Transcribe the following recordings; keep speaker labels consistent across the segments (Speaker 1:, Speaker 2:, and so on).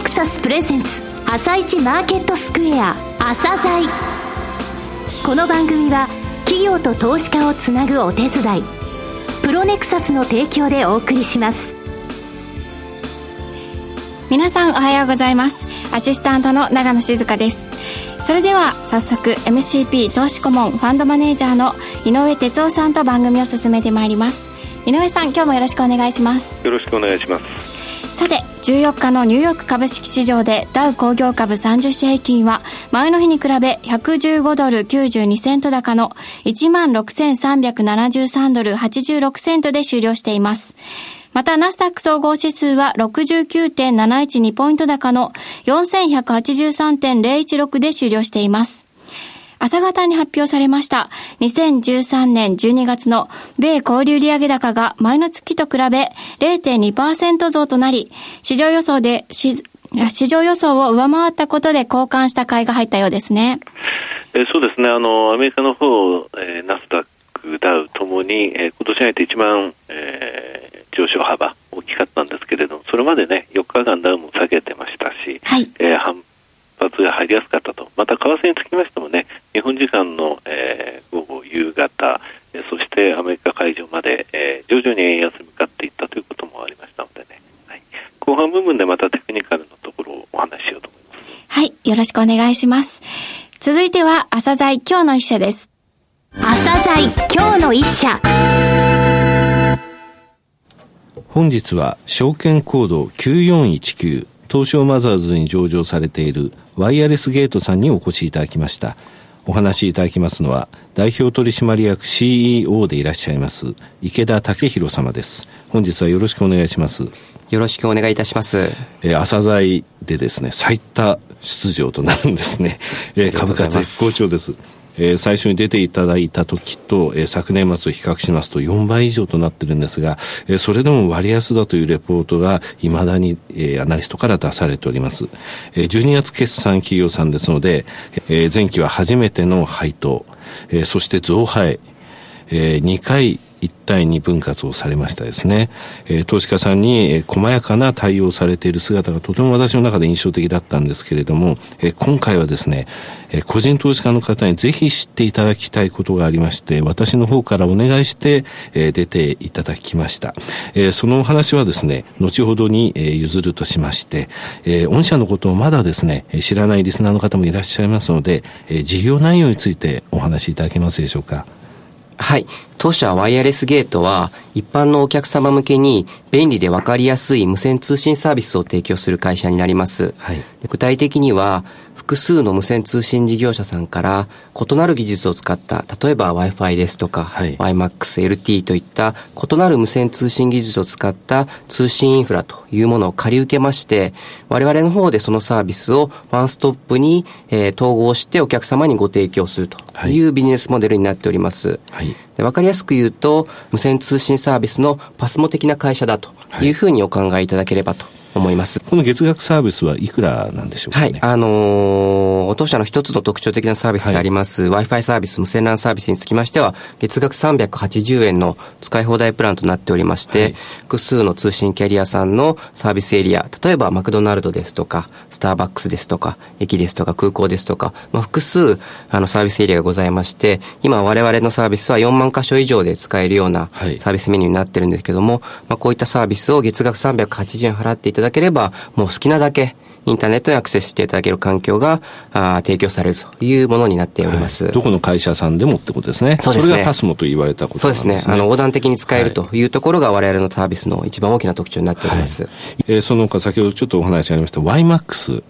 Speaker 1: ネクサスプレゼンツ朝一マーケットスクエア朝鮮この番組は企業と投資家をつなぐお手伝いプロネクサスの提供でお送りします。
Speaker 2: 皆さんおはようございます。アシスタントの長野静香です。それでは早速 MCP 投資顧問ファンドマネージャーの井上哲夫さんと番組を進めてまいります。井上さん今日もよろしくお願いします。
Speaker 3: よろしくお願いします
Speaker 2: 14日のニューヨーク株式市場でダウ工業株30種平均は前の日に比べ115ドル92セント高の16,373ドル86セントで終了していますまた、ナスダック総合指数は69.712ポイント高の4183.016で終了しています。朝方に発表されました2013年12月の米小売売上高が前の月と比べ0.2%増となり、市場予想で市場予想を上回ったことで交換した買いが入ったようですね。
Speaker 3: えそうですね。あのアメリカの方、えー、ナスダック、ダウともに、えー、今年入って一番、えー、上昇幅大きかったんですけれども、それまでね4日間ダウも下げてましたし、はい、えー、反発が入りやすかったと。また為替につきましてもね、日本時間の、えー、午後、夕方、えそしてアメリカ会場まで、えー、徐々に円安に向かっていったということもありましたのでね、はい、後半部分でまたテクニカルのところをお話ししようと思います。
Speaker 2: はい、よろしくお願いします。続いては、朝鮮今日の一社です。
Speaker 1: 朝鮮今日の一社。
Speaker 4: 本日は証券コード9419東証マザーズに上場されているワイヤレスゲートさんにお越しいただきました。お話しいただきますのは、代表取締役 CEO でいらっしゃいます、池田武弘様です。本日はよろしくお願いします。
Speaker 5: よろしくお願いいたします。
Speaker 4: えー、朝鮮でですね、最多出場となるんですね。えー、株価絶好調です。えー、最初に出ていただいた時と、えー、昨年末を比較しますと4倍以上となってるんですが、えー、それでも割安だというレポートが未だに、えー、アナリストから出されております。えー、12月決算企業さんですので、えー、前期は初めての配当、えー、そして増配、えー、2回一体に分割をされましたですね、えー、投資家さんに、えー、細やかな対応されている姿がとても私の中で印象的だったんですけれども、えー、今回はですね、えー、個人投資家の方にぜひ知っていただきたいことがありまして、私の方からお願いして、えー、出ていただきました。えー、そのお話はですね、後ほどに、えー、譲るとしまして、えー、御社のことをまだですね、知らないリスナーの方もいらっしゃいますので、えー、事業内容についてお話しいただけますでしょうか。
Speaker 5: はい。当社ワイヤレスゲートは一般のお客様向けに便利でわかりやすい無線通信サービスを提供する会社になります。はい、具体的には複数の無線通信事業者さんから異なる技術を使った、例えば Wi-Fi ですとか、はい、WiMAX、LT といった異なる無線通信技術を使った通信インフラというものを借り受けまして、我々の方でそのサービスをワンストップに、えー、統合してお客様にご提供するというビジネスモデルになっております。はい、で分かりやすく言うと、無線通信サービスのパスモ的な会社だというふうにお考えいただければと思います。
Speaker 4: この月額サービスはいくらなんでしょうか、
Speaker 5: ね、はい。あのー、当社の一つの特徴的なサービスであります、はい、Wi-Fi サービス、無線 LAN サービスにつきましては、月額380円の使い放題プランとなっておりまして、はい、複数の通信キャリアさんのサービスエリア、例えばマクドナルドですとか、スターバックスですとか、駅ですとか、空港ですとか、まあ、複数、あの、サービスエリアがございまして、今我々のサービスは4万箇所以上で使えるようなサービスメニューになってるんですけども、まあ、こういったサービスを月額380円払っていただければ、もう好きなだけインターネットにアクセスしていただける環境があ提供されるというものになっております、
Speaker 4: はい、どこの会社さんでもってことですね。そうですね。それがパスモと言われたこと
Speaker 5: ですね。そうですね。あの、横断的に使えるというところが我々のサービスの一番大きな特徴になっております。はい、
Speaker 4: えー、その他先ほどちょっとお話ありました YMAX。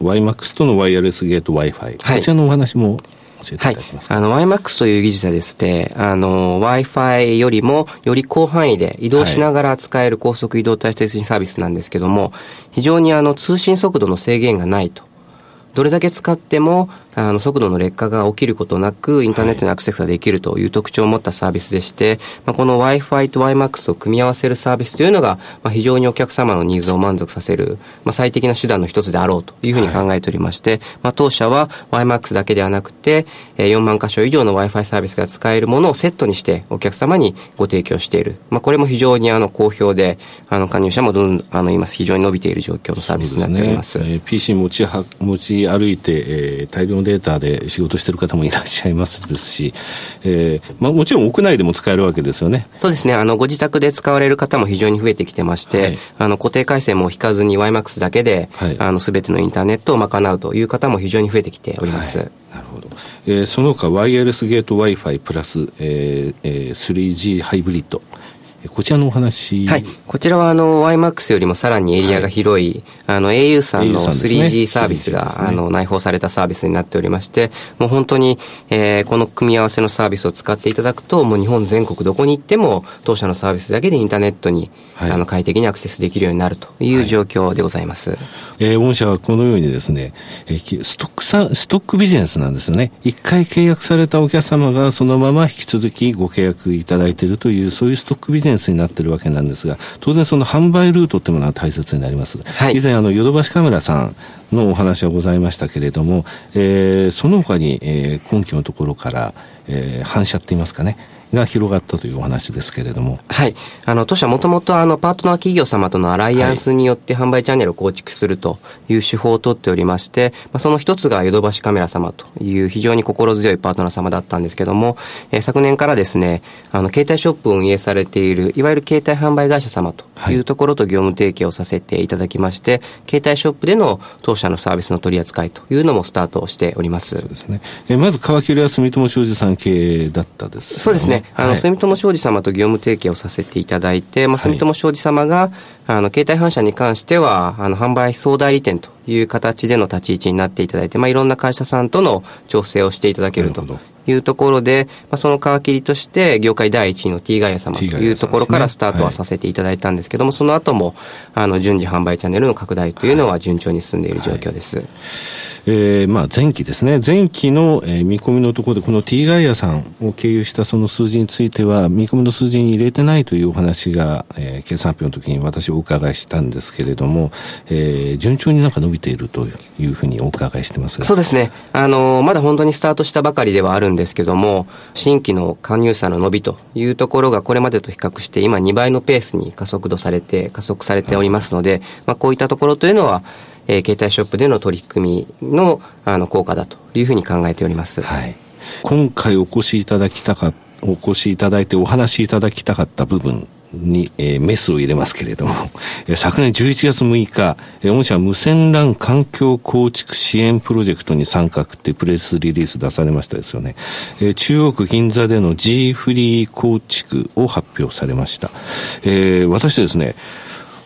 Speaker 4: YMAX とのワイヤレスゲート Wi-Fi。はい、こちらのお話も教えていただけますか、はい、あ
Speaker 5: の、YMAX という技術はですね、あの、Wi-Fi よりもより広範囲で移動しながら使える高速移動体通信サービスなんですけども、非常にあの、通信速度の制限がないと。どれだけ使っても、あの、速度の劣化が起きることなく、インターネットにアクセスができるという特徴を持ったサービスでして、まあ、この Wi-Fi と WiMAX を組み合わせるサービスというのが、まあ、非常にお客様のニーズを満足させる、まあ、最適な手段の一つであろうというふうに考えておりまして、はい、まあ、当社は WiMAX だけではなくて、4万箇所以上の Wi-Fi サービスが使えるものをセットにしてお客様にご提供している。まあ、これも非常にあの、好評で、あの、加入者もどんどん、あの、今非常に伸びている状況のサービスになっております。すねえー、
Speaker 4: PC 持ちは、持ち歩いて、えー、大量のデータで仕事してる方もいらっしゃいますですし、えーまあ、もちろん屋内でも使えるわけですよね。
Speaker 5: そうですね。あの、ご自宅で使われる方も非常に増えてきてまして、はい、あの、固定回線も引かずに YMAX だけで、はい、あの、すべてのインターネットを賄うという方も非常に増えてきております。はい
Speaker 4: なるほど、えー、その他ワイヤレスゲート Wi-Fi プラス、えーえー、3G ハイブリッドこちらのお話。
Speaker 5: はい。こちらはあの、YMAX よりもさらにエリアが広い、はい、あの、au さんの 3G サービスが、ね、あの、内包されたサービスになっておりまして、もう本当に、えー、この組み合わせのサービスを使っていただくと、もう日本全国どこに行っても、当社のサービスだけでインターネットに、はい、あの、快適にアクセスできるようになるという状況でございます。はい、
Speaker 4: えー、御社はこのようにですね、えー、ストックさ、ストックビジネスなんですよね。一回契約されたお客様がそのまま引き続きご契約いただいているという、そういうストックビジネスになっているわけなんですが、当然その販売ルートっていうものは大切になります。はい、以前、あの、ヨドバシカメラさんのお話はございましたけれども、えー、その他に、えー、根拠のところから、えー、反射って言いますかね、が広がったというお話ですけれども。
Speaker 5: はい。あの、当社もともとあの、パートナー企業様とのアライアンスによって販売チャンネルを構築するという手法をとっておりまして、まあ、その一つがヨドバシカメラ様という非常に心強いパートナー様だったんですけども、えー、昨年からですね、あの、携帯ショップを運営されている、いわゆる携帯販売会社様というところと業務提携をさせていただきまして、はい、携帯ショップでの当社のサービスの取り扱いというのもスタートしております。そうです
Speaker 4: ね。えー、まず、川切は住友商事さん経営だったです、
Speaker 5: ね、そうですね。あの、はい、住友商事様と業務提携をさせていただいて、まあ、住友商事様が、あの、携帯反射に関しては、あの、販売総代理店という形での立ち位置になっていただいて、まあ、いろんな会社さんとの調整をしていただけるというところで、まあ、その皮切りとして、業界第一位の T ガイア様というところからスタートはさせていただいたんですけども、その後も、あの、順次販売チャンネルの拡大というのは順調に進んでいる状況です。はい
Speaker 4: えー、まあ前期ですね、前期の、えー、見込みのところで、この T ガイアさんを経由したその数字については、見込みの数字に入れてないというお話が、えー、決算発表の時に私お伺いしたんですけれども、えー、順調になんか伸びているというふうにお伺いしてますが
Speaker 5: そうですね。あの、まだ本当にスタートしたばかりではあるんですけども、新規の加入者の伸びというところがこれまでと比較して今2倍のペースに加速度されて、加速されておりますので、まあこういったところというのは、えー、携帯ショップでの取り組みのあの効果だというふうに考えております。
Speaker 4: はい。今回お越しいただきたかお越しいただいてお話しいただきたかった部分に、えー、メスを入れますけれども、えー、昨年11月6日、えー、御社無線 LAN 環境構築支援プロジェクトに参画ってプレスリリース出されましたですよね。えー、中央区銀座での G フリー構築を発表されました。えー、私ですね、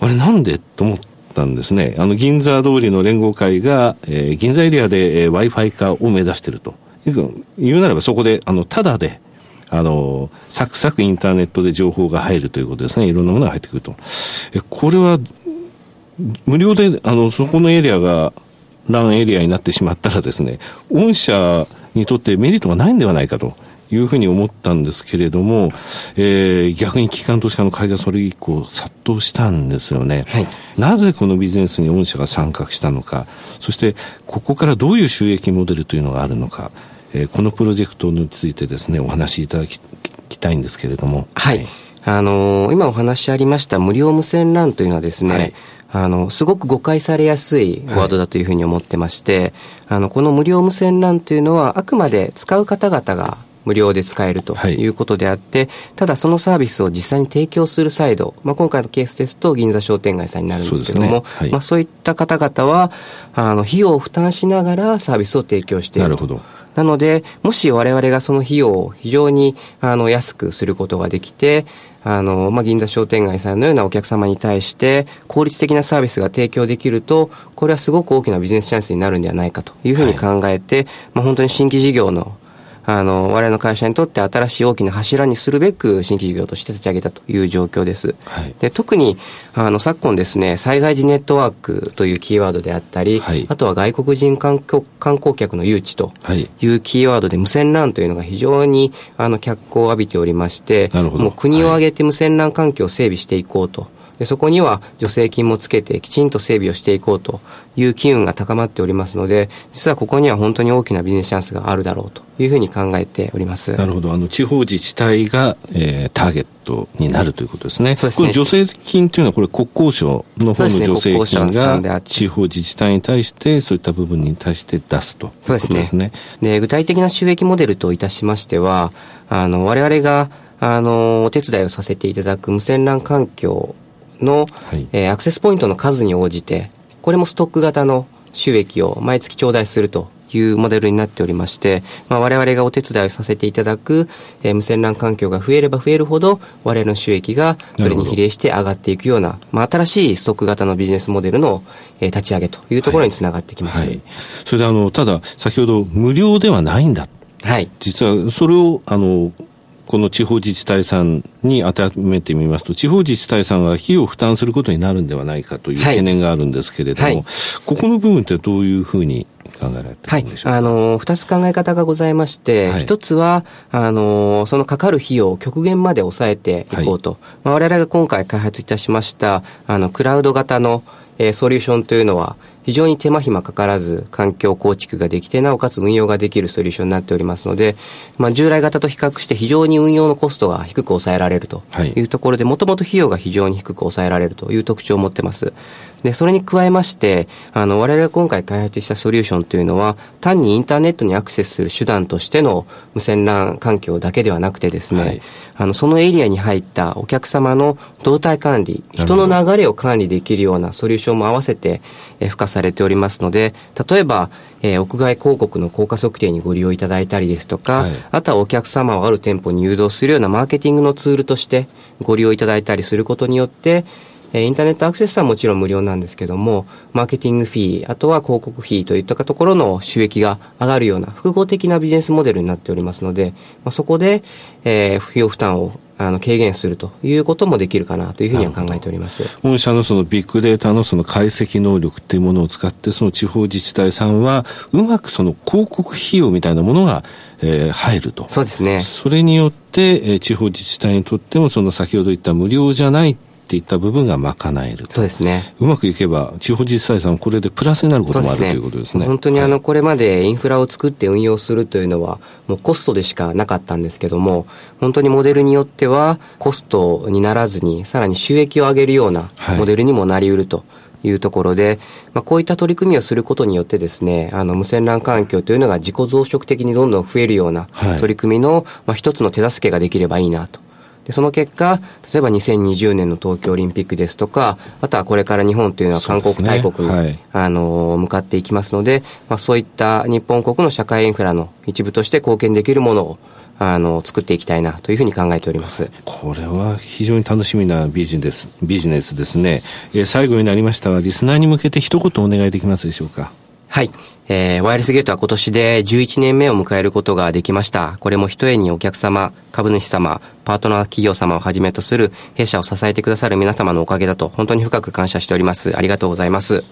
Speaker 4: あれなんでと思って、ったんですね。あの、銀座通りの連合会が、えー、銀座エリアで、えー、Wi-Fi 化を目指していると。言うならばそこで、あの、ただで、あの、サクサクインターネットで情報が入るということですね。いろんなものが入ってくると。え、これは、無料で、あの、そこのエリアが、ランエリアになってしまったらですね、御社にとってメリットがないんではないかと。いうふうに思ったんですけれども、えー、逆に機関投資家の買いがそれ以降殺到したんですよね。はい、なぜこのビジネスに御社が参画したのか、そしてここからどういう収益モデルというのがあるのか、えー、このプロジェクトについてですね、お話しいただきたいんですけれども。
Speaker 5: はい。はい、あのー、今お話ありました無料無線 LAN というのはですね、はいあの、すごく誤解されやすいワードだというふうに思ってまして、はい、あの、この無料無線 LAN というのは、あくまで使う方々が無料で使えるということであって、はい、ただそのサービスを実際に提供するサイド、まあ、今回のケースですと銀座商店街さんになるんですけども、そう、ねはい、まあ、そういった方々は、あの、費用を負担しながらサービスを提供している。なるほど。なので、もし我々がその費用を非常にあの安くすることができて、あの、まあ、銀座商店街さんのようなお客様に対して効率的なサービスが提供できると、これはすごく大きなビジネスチャンスになるんではないかというふうに考えて、はい、まあ、本当に新規事業のあの、我々の会社にとって新しい大きな柱にするべく新規事業として立ち上げたという状況です。はい、で特に、あの、昨今ですね、災害時ネットワークというキーワードであったり、はい、あとは外国人観光観光客の誘致というキーワードで無線 LAN というのが非常に、あの、脚光を浴びておりまして、もう国を挙げて無線 LAN 環境を整備していこうと。でそこには助成金もつけてきちんと整備をしていこうという機運が高まっておりますので、実はここには本当に大きなビジネスチャンスがあるだろうというふうに考えております。
Speaker 4: なるほど。あの、地方自治体が、えー、ターゲットになるということですね。そうですね。これ助成金というのは、これ国交省の方の助成金が地方自治体に対して、そういった部分に対して出すとね。そうですね。
Speaker 5: で、具体的な収益モデルといたしましては、あの、我々が、あの、お手伝いをさせていただく無線 LAN 環境の、はい、えー、アクセスポイントの数に応じて、これもストック型の収益を毎月頂戴するというモデルになっておりまして、まあ、我々がお手伝いをさせていただく、えー、無線 LAN 環境が増えれば増えるほど、我々の収益がそれに比例して上がっていくような、まあ、新しいストック型のビジネスモデルの、えー、立ち上げというところにつながってきます。はいはい、
Speaker 4: それであの、ただ、先ほど無料ではないんだ。はい。実は、それを、あの、この地方自治体さんに当てはめてみますと、地方自治体さんが費用を負担することになるんではないかという懸念があるんですけれども、はい。はい、ここの部分ってどういうふうに考えられてるんでしょうか、はい、あ
Speaker 5: の、二つ考え方がございまして、一、はい、つは、あの、そのかかる費用を極限まで抑えていこうと。はい。まあ、我々が今回開発いたしました、あの、クラウド型の、えー、ソリューションというのは、非常に手間暇かからず環境構築ができて、なおかつ運用ができるソリューションになっておりますので、まあ、従来型と比較して非常に運用のコストが低く抑えられるというところで、もともと費用が非常に低く抑えられるという特徴を持ってます。で、それに加えまして、あの、我々が今回開発したソリューションというのは、単にインターネットにアクセスする手段としての無線 LAN 環境だけではなくてですね、はい、あの、そのエリアに入ったお客様の動態管理、人の流れを管理できるようなソリューションも合わせて、え付加されておりますので、例えば、えー、屋外広告の効果測定にご利用いただいたりですとか、はい、あとはお客様をある店舗に誘導するようなマーケティングのツールとしてご利用いただいたりすることによって、えインターネットアクセスはもちろん無料なんですけども、マーケティングフィー、あとは広告費といったところの収益が上がるような複合的なビジネスモデルになっておりますので、まあ、そこで、えー、費用負担をあの軽減するということもできるかなというふうには考えております
Speaker 4: 御社のそのビッグデータのその解析能力っていうものを使って、その地方自治体さんは、うまくその広告費用みたいなものが、えー、入ると。
Speaker 5: そうですね。
Speaker 4: それによって、えー、地方自治体にとっても、その先ほど言った無料じゃないっていった部分が賄える
Speaker 5: そうですね。
Speaker 4: うまくいけば、地方自治体さん、これでプラスになることもある、ね、ということですね。
Speaker 5: 本当にあの、これまでインフラを作って運用するというのは、もうコストでしかなかったんですけども、本当にモデルによっては、コストにならずに、さらに収益を上げるようなモデルにもなりうると。いうところで、まあ、こういった取り組みをすることによってですね、あの、無線 LAN 環境というのが自己増殖的にどんどん増えるような取り組みの、まあ、一つの手助けができればいいなとで、その結果、例えば2020年の東京オリンピックですとか、あとはこれから日本というのは韓国大国に、ねはい、あの、向かっていきますので、まあ、そういった日本国の社会インフラの一部として貢献できるものを、あの、作っていきたいなというふうに考えております。
Speaker 4: これは非常に楽しみなビジネス、ビジネスですね。えー、最後になりましたが、リスナーに向けて一言お願いできますでしょうか？
Speaker 5: はい。えー、ワイヤレスゲートは今年で11年目を迎えることができました。これも一重にお客様、株主様、パートナー企業様をはじめとする弊社を支えてくださる皆様のおかげだと本当に深く感謝しております。ありがとうございます。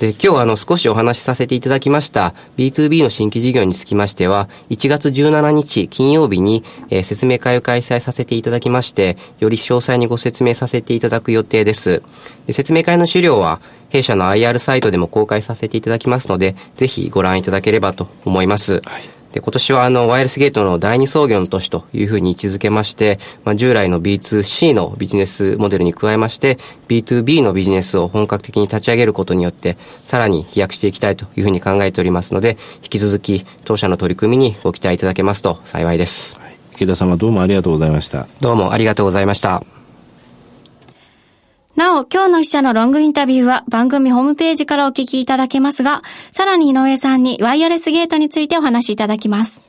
Speaker 5: で、今日あの少しお話しさせていただきました B2B の新規事業につきましては、1月17日金曜日に、えー、説明会を開催させていただきまして、より詳細にご説明させていただく予定です。で説明会の資料は、弊社の IR サイトでも公開させていただきますので、ぜひご覧いただければと思います。はいで、今年はあの、ワイヤレスゲートの第二創業の年というふうに位置づけまして、まあ、従来の B2C のビジネスモデルに加えまして、B2B のビジネスを本格的に立ち上げることによって、さらに飛躍していきたいというふうに考えておりますので、引き続き当社の取り組みにご期待いただけますと幸いです。
Speaker 4: 池田様どうもありがとうございました。
Speaker 5: どうもありがとうございました。
Speaker 2: なお、今日の記者のロングインタビューは番組ホームページからお聞きいただけますが、さらに井上さんにワイヤレスゲートについてお話しいただきます。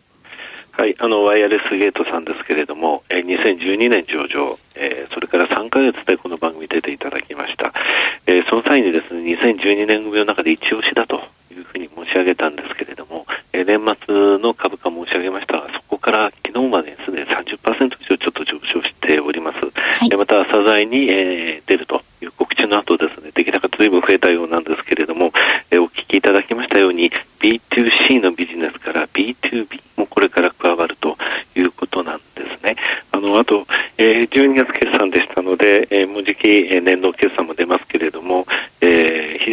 Speaker 3: はい、あのワイヤレスゲートさんですけれども、え2012年上場、えー、それから3か月でこの番組出ていただきました、えー、その際にですね2012年組の中で一押しだというふうに申し上げたんですけれども、えー、年末の株価申し上げました。がそこから昨日までですね30%以上ちょっと上昇しております、はい、また朝材に、えー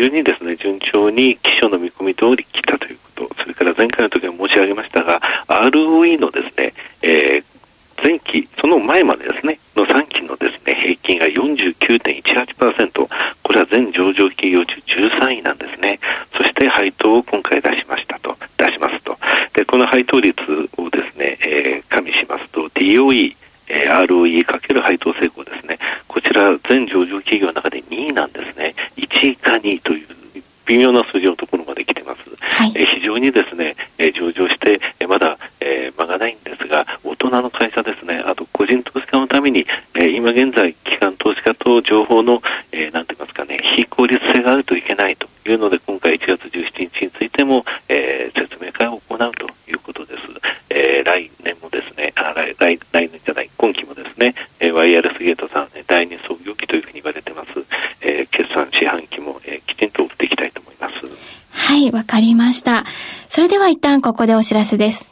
Speaker 3: 常にですね、順調に基礎の見込み通り来たということ、それから前回の時は申し上げましたが、ROE のですね、えー、前期、その前までですね、の3期のですね、平均が49.18%、これは全上場企業中13位なんですね。そして配当を今回出しましたと、出しますと。で、この配当率をですね、えー、加味しますと、DOE、えー、ROE かける配当成功ですね。こちら全上場企業の中で2位なんですね。1位か2位という微妙な数字のところまで来てます。はい、えー、非常にですね、えー、上場して、えー、まだ、えー、間がないんですが、大人の会社ですね、あと個人投資家のために、えー、今現在、機関投資家と情報の、えー、なんて言いますかね、非効率性があるといけないというので、今回1月17日についても、えー、説明会を行うということです。えー、来年もですね、あ来来来年じゃない、今期もですね、えー、ワイヤレスゲートさん、第二創業期というふうに言われてます。えー、決算四半期も、えー、きちんと追っていきたいと思います。
Speaker 2: はい、わかりました。それでは一旦ここでお知らせです。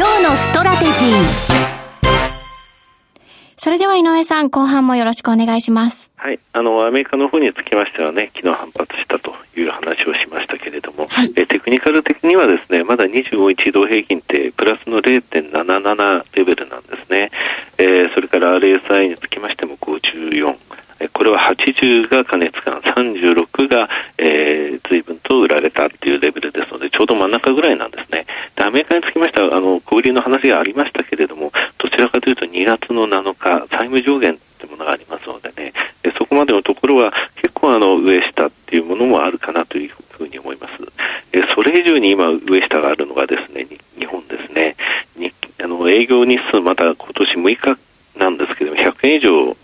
Speaker 1: 今日のストラテジー。
Speaker 2: それでは井上さん後半もよろしくお願いします。
Speaker 3: はい。あのアメリカの方につきましてはね昨日反発したという話をしましたけれども、はい、えテクニカル的にはですねまだ25日移動平均ってプラスの0.77レベルなんですね、えー、それから RSI につきましても54これは80が加熱感、36が、えー、随分と売られたっていうレベルですので、ちょうど真ん中ぐらいなんですね。で、アメリカにつきましては、あの、小売りの話がありましたけれども、どちらかというと2月の7日、債務上限ってものがありますのでね、でそこまでのところは結構あの、上下っていうものもあるかなというふうに思います。でそれ以上に今、上下があるのがですね、日本ですね。にあの営業日数、また今年6日なんですけども、100円以上、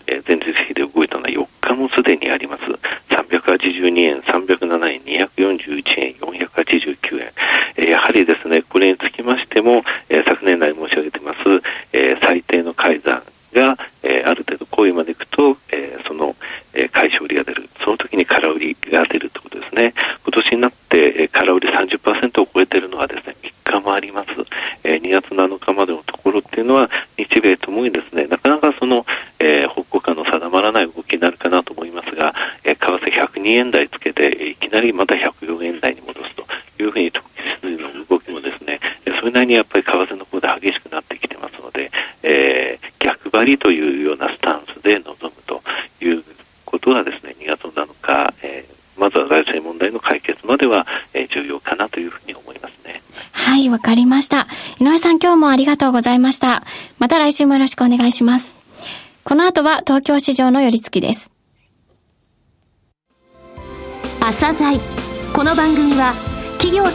Speaker 3: 2円台つけていきなりまた104円台に戻すというふうに投機指の動きもですねそれなりにやっぱり為替の方で激しくなってきてますので、えー、逆張りというようなスタンスで臨むということがですね2月なのか日、えー、まずは財政問題の解決までは、えー、重要かなというふうに思いますね。
Speaker 2: はい、わかりました。井上さん今日もありがとうございました。また来週もよろしくお願いします。この後は東京市場の寄り付きです。